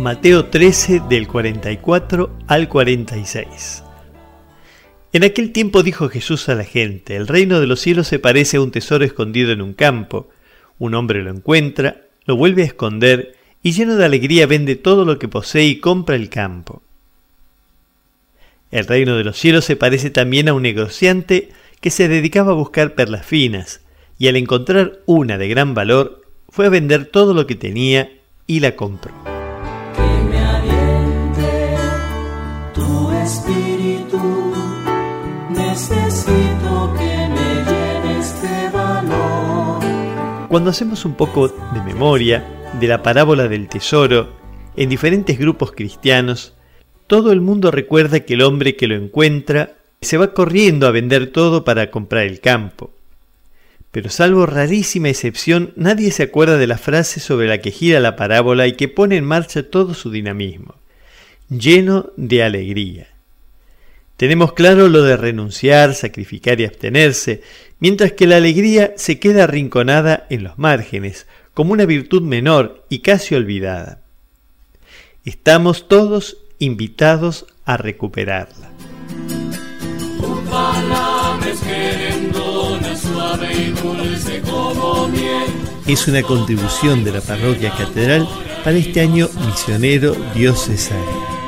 Mateo 13 del 44 al 46. En aquel tiempo dijo Jesús a la gente, el reino de los cielos se parece a un tesoro escondido en un campo. Un hombre lo encuentra, lo vuelve a esconder y lleno de alegría vende todo lo que posee y compra el campo. El reino de los cielos se parece también a un negociante que se dedicaba a buscar perlas finas, y al encontrar una de gran valor, fue a vender todo lo que tenía y la compró. Espíritu, necesito que me llenes de valor. Cuando hacemos un poco de memoria de la parábola del tesoro en diferentes grupos cristianos, todo el mundo recuerda que el hombre que lo encuentra se va corriendo a vender todo para comprar el campo. Pero salvo rarísima excepción, nadie se acuerda de la frase sobre la que gira la parábola y que pone en marcha todo su dinamismo, lleno de alegría. Tenemos claro lo de renunciar, sacrificar y abstenerse, mientras que la alegría se queda arrinconada en los márgenes, como una virtud menor y casi olvidada. Estamos todos invitados a recuperarla. Es una contribución de la parroquia catedral para este año misionero diocesano.